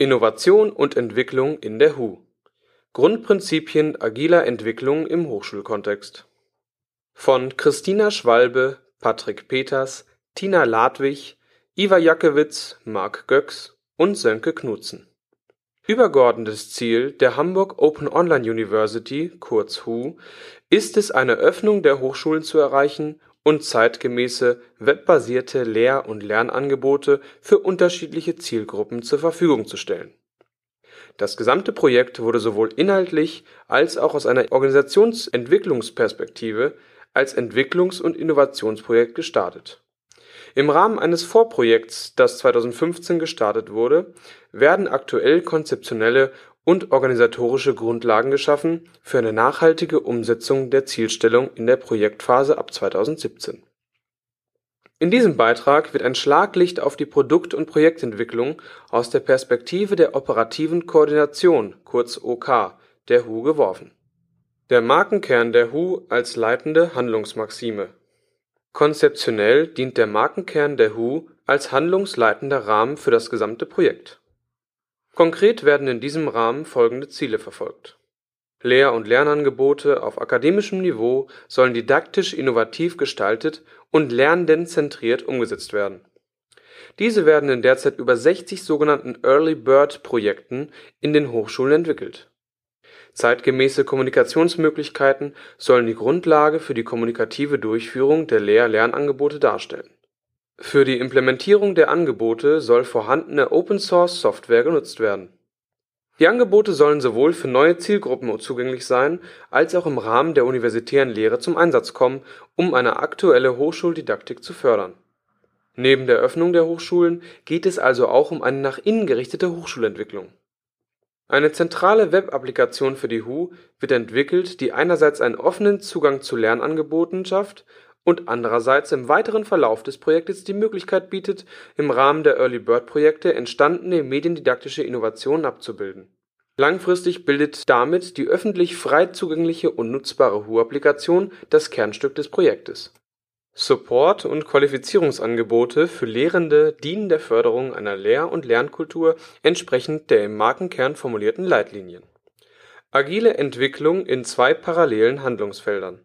Innovation und Entwicklung in der HU Grundprinzipien agiler Entwicklung im Hochschulkontext von Christina Schwalbe, Patrick Peters, Tina Ladwig, Ivar Jackewitz, Marc Goecks und Sönke Knutzen. Übergeordnetes Ziel der Hamburg Open Online University kurz HU ist es, eine Öffnung der Hochschulen zu erreichen und zeitgemäße webbasierte Lehr und Lernangebote für unterschiedliche Zielgruppen zur Verfügung zu stellen. Das gesamte Projekt wurde sowohl inhaltlich als auch aus einer Organisationsentwicklungsperspektive als Entwicklungs und Innovationsprojekt gestartet. Im Rahmen eines Vorprojekts, das 2015 gestartet wurde, werden aktuell konzeptionelle und organisatorische Grundlagen geschaffen für eine nachhaltige Umsetzung der Zielstellung in der Projektphase ab 2017. In diesem Beitrag wird ein Schlaglicht auf die Produkt und Projektentwicklung aus der Perspektive der operativen Koordination kurz OK der HU geworfen. Der Markenkern der HU als leitende Handlungsmaxime Konzeptionell dient der Markenkern der HU als handlungsleitender Rahmen für das gesamte Projekt Konkret werden in diesem Rahmen folgende Ziele verfolgt: Lehr und Lernangebote auf akademischem Niveau sollen didaktisch innovativ gestaltet und lernendenzentriert umgesetzt werden. Diese werden in derzeit über 60 sogenannten Early-Bird-Projekten in den Hochschulen entwickelt. Zeitgemäße Kommunikationsmöglichkeiten sollen die Grundlage für die kommunikative Durchführung der Lehr-Lernangebote darstellen für die Implementierung der Angebote soll vorhandene Open-Source-Software genutzt werden. Die Angebote sollen sowohl für neue Zielgruppen zugänglich sein, als auch im Rahmen der universitären Lehre zum Einsatz kommen, um eine aktuelle Hochschuldidaktik zu fördern. Neben der Öffnung der Hochschulen geht es also auch um eine nach innen gerichtete Hochschulentwicklung. Eine zentrale Web-Applikation für die HU wird entwickelt, die einerseits einen offenen Zugang zu Lernangeboten schafft und andererseits im weiteren Verlauf des Projektes die Möglichkeit bietet, im Rahmen der Early-Bird-Projekte entstandene mediendidaktische Innovationen abzubilden. Langfristig bildet damit die öffentlich frei zugängliche und nutzbare HU-Applikation das Kernstück des Projektes. Support und Qualifizierungsangebote für Lehrende dienen der Förderung einer Lehr und Lernkultur entsprechend der im Markenkern formulierten Leitlinien. Agile Entwicklung in zwei parallelen Handlungsfeldern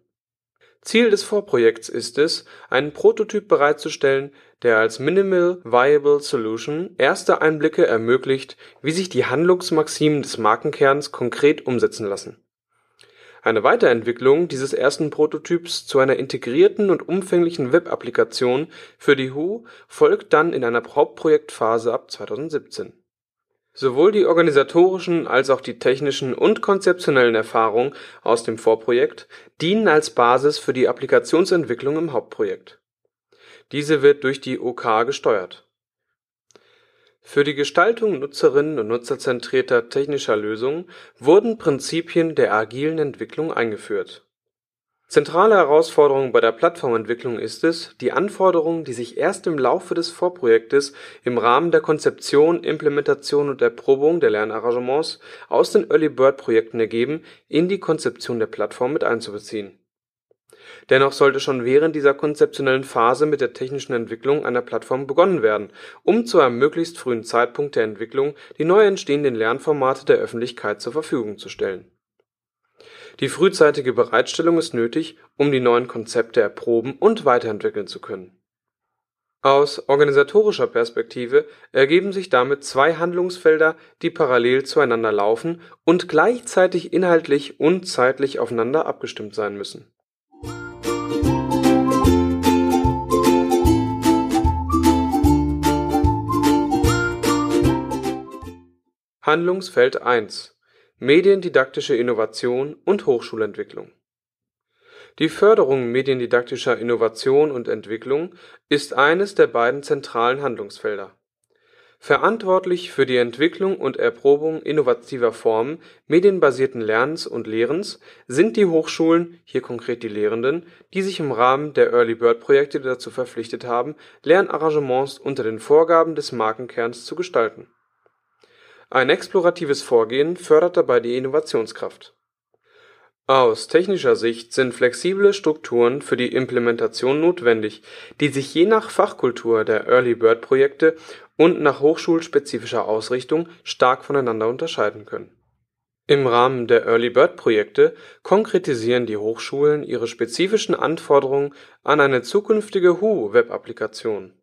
Ziel des Vorprojekts ist es, einen Prototyp bereitzustellen, der als Minimal Viable Solution erste Einblicke ermöglicht, wie sich die Handlungsmaximen des Markenkerns konkret umsetzen lassen. Eine Weiterentwicklung dieses ersten Prototyps zu einer integrierten und umfänglichen Web-Applikation für die HU folgt dann in einer Hauptprojektphase ab 2017 Sowohl die organisatorischen als auch die technischen und konzeptionellen Erfahrungen aus dem Vorprojekt dienen als Basis für die Applikationsentwicklung im Hauptprojekt. Diese wird durch die OK gesteuert. Für die Gestaltung nutzerinnen und nutzerzentrierter technischer Lösungen wurden Prinzipien der agilen Entwicklung eingeführt Zentrale Herausforderung bei der Plattformentwicklung ist es, die Anforderungen, die sich erst im Laufe des Vorprojektes im Rahmen der Konzeption, Implementation und Erprobung der Lernarrangements aus den Early-Bird-Projekten ergeben, in die Konzeption der Plattform mit einzubeziehen. Dennoch sollte schon während dieser konzeptionellen Phase mit der technischen Entwicklung einer Plattform begonnen werden, um zu einem möglichst frühen Zeitpunkt der Entwicklung die neu entstehenden Lernformate der Öffentlichkeit zur Verfügung zu stellen die frühzeitige Bereitstellung ist nötig, um die neuen Konzepte erproben und weiterentwickeln zu können. Aus organisatorischer Perspektive ergeben sich damit zwei Handlungsfelder, die parallel zueinander laufen und gleichzeitig inhaltlich und zeitlich aufeinander abgestimmt sein müssen. Handlungsfeld 1 Mediendidaktische Innovation und Hochschulentwicklung Die Förderung mediendidaktischer Innovation und Entwicklung ist eines der beiden zentralen Handlungsfelder. Verantwortlich für die Entwicklung und Erprobung innovativer Formen medienbasierten Lernens und Lehrens sind die Hochschulen (hier konkret die Lehrenden), die sich im Rahmen der Early-Bird-Projekte dazu verpflichtet haben, Lernarrangements unter den Vorgaben des Markenkerns zu gestalten ein exploratives Vorgehen fördert dabei die Innovationskraft. Aus technischer Sicht sind flexible Strukturen für die Implementation notwendig, die sich je nach Fachkultur der Early-Bird-Projekte und nach hochschulspezifischer Ausrichtung stark voneinander unterscheiden können. Im Rahmen der Early-Bird-Projekte konkretisieren die Hochschulen ihre spezifischen Anforderungen an eine zukünftige WHU-Web-Applikation.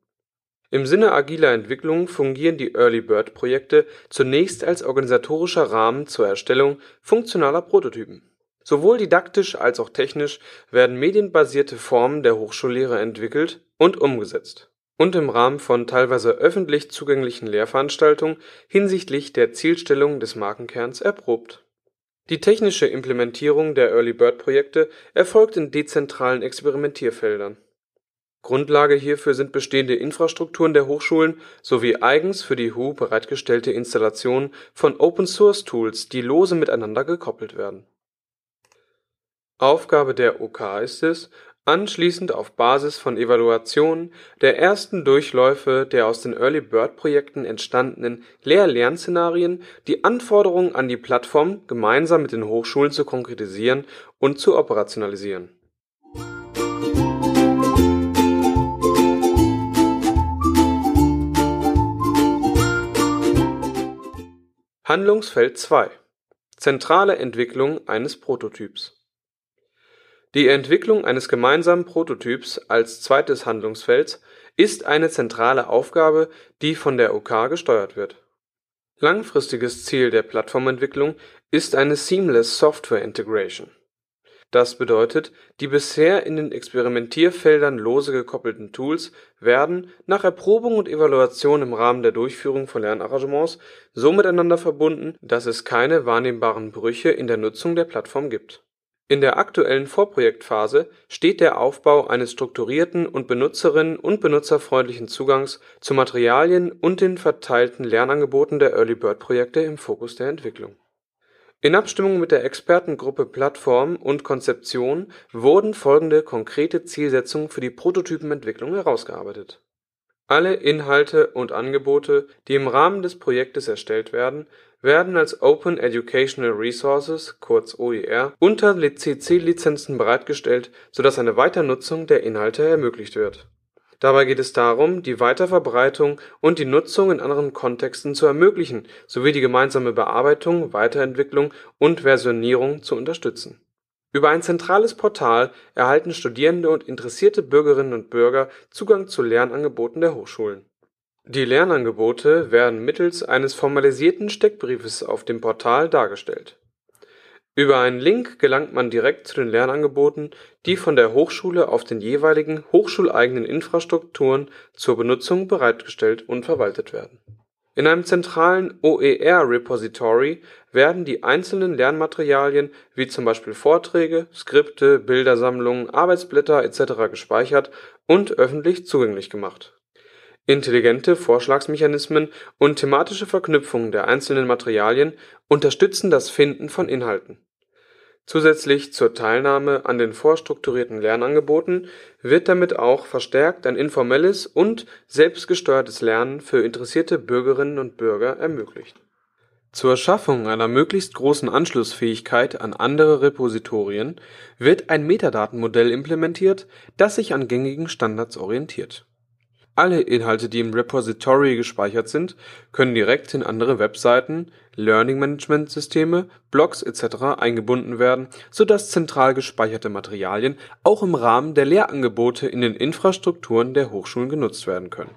Im Sinne agiler Entwicklung fungieren die Early-Bird-Projekte zunächst als organisatorischer Rahmen zur Erstellung funktionaler Prototypen. Sowohl didaktisch als auch technisch werden medienbasierte Formen der Hochschullehre entwickelt und umgesetzt und im Rahmen von teilweise öffentlich zugänglichen Lehrveranstaltungen hinsichtlich der Zielstellung des Markenkerns erprobt. Die technische Implementierung der Early-Bird-Projekte erfolgt in dezentralen Experimentierfeldern. Grundlage hierfür sind bestehende Infrastrukturen der Hochschulen sowie eigens für die WHU bereitgestellte Installationen von Open-Source-Tools, die lose miteinander gekoppelt werden. Aufgabe der OK ist es, anschließend auf Basis von Evaluationen der ersten Durchläufe der aus den Early-Bird-Projekten entstandenen Lehr-Lern-Szenarien die Anforderungen an die Plattform gemeinsam mit den Hochschulen zu konkretisieren und zu operationalisieren. Handlungsfeld 2 Zentrale Entwicklung eines Prototyps die Entwicklung eines gemeinsamen Prototyps als zweites Handlungsfeld ist eine zentrale Aufgabe, die von der OK gesteuert wird. Langfristiges Ziel der Plattformentwicklung ist eine Seamless Software Integration. Das bedeutet, die bisher in den Experimentierfeldern lose gekoppelten Tools werden nach Erprobung und Evaluation im Rahmen der Durchführung von Lernarrangements so miteinander verbunden, dass es keine wahrnehmbaren Brüche in der Nutzung der Plattform gibt in der aktuellen Vorprojektphase steht der Aufbau eines strukturierten und benutzerinnen und benutzerfreundlichen Zugangs zu Materialien und den verteilten Lernangeboten der Early-Bird-Projekte im Fokus der Entwicklung. In Abstimmung mit der Expertengruppe Plattform und Konzeption wurden folgende konkrete Zielsetzungen für die Prototypenentwicklung herausgearbeitet alle Inhalte und Angebote, die im Rahmen des Projektes erstellt werden, werden als Open Educational Resources kurz OER unter CC-Lizenzen bereitgestellt, sodass eine Weiternutzung der Inhalte ermöglicht wird. Dabei geht es darum, die Weiterverbreitung und die Nutzung in anderen Kontexten zu ermöglichen sowie die gemeinsame Bearbeitung, Weiterentwicklung und Versionierung zu unterstützen über ein zentrales Portal erhalten Studierende und interessierte Bürgerinnen und Bürger Zugang zu Lernangeboten der Hochschulen. Die Lernangebote werden mittels eines formalisierten Steckbriefes auf dem Portal dargestellt. Über einen Link gelangt man direkt zu den Lernangeboten, die von der Hochschule auf den jeweiligen hochschuleigenen Infrastrukturen zur Benutzung bereitgestellt und verwaltet werden in einem zentralen OER-Repository werden die einzelnen Lernmaterialien wie zum Beispiel Vorträge, Skripte, Bildersammlungen, Arbeitsblätter etc. gespeichert und öffentlich zugänglich gemacht. Intelligente Vorschlagsmechanismen und thematische Verknüpfungen der einzelnen Materialien unterstützen das Finden von Inhalten Zusätzlich zur Teilnahme an den vorstrukturierten Lernangeboten wird damit auch verstärkt ein informelles und selbstgesteuertes Lernen für interessierte Bürgerinnen und Bürger ermöglicht. Zur Schaffung einer möglichst großen Anschlussfähigkeit an andere Repositorien wird ein Metadatenmodell implementiert, das sich an gängigen Standards orientiert alle Inhalte, die im Repository gespeichert sind, können direkt in andere Webseiten, Learning-Management-Systeme, Blogs etc. eingebunden werden, sodass zentral gespeicherte Materialien auch im Rahmen der Lehrangebote in den Infrastrukturen der Hochschulen genutzt werden können.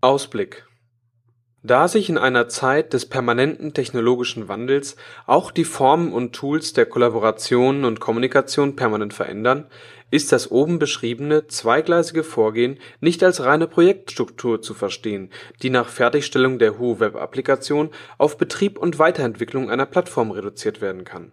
Ausblick da sich in einer Zeit des permanenten technologischen Wandels auch die Formen und Tools der Kollaboration und Kommunikation permanent verändern, ist das oben beschriebene zweigleisige Vorgehen nicht als reine Projektstruktur zu verstehen, die nach Fertigstellung der WHU-Web-Applikation auf Betrieb und Weiterentwicklung einer Plattform reduziert werden kann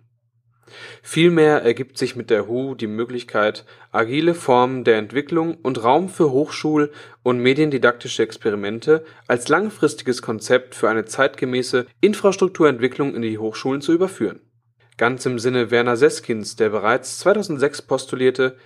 Vielmehr ergibt sich mit der WHO die Möglichkeit, agile Formen der Entwicklung und Raum für hochschul und mediendidaktische Experimente als langfristiges Konzept für eine zeitgemäße Infrastrukturentwicklung in die Hochschulen zu überführen. Ganz im Sinne Werner Seskins, der bereits 2006 postulierte,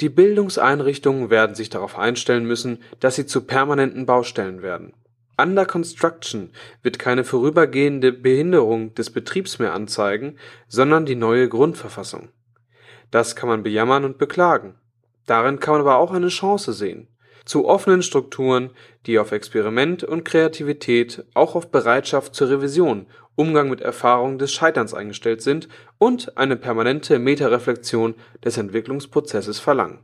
die Bildungseinrichtungen werden sich darauf einstellen müssen, dass sie zu permanenten Baustellen werden Under construction wird keine vorübergehende Behinderung des Betriebs mehr anzeigen, sondern die neue Grundverfassung. Das kann man bejammern und beklagen. Darin kann man aber auch eine Chance sehen. Zu offenen Strukturen, die auf Experiment und Kreativität, auch auf Bereitschaft zur Revision, Umgang mit Erfahrungen des Scheiterns eingestellt sind und eine permanente Metareflexion des Entwicklungsprozesses verlangen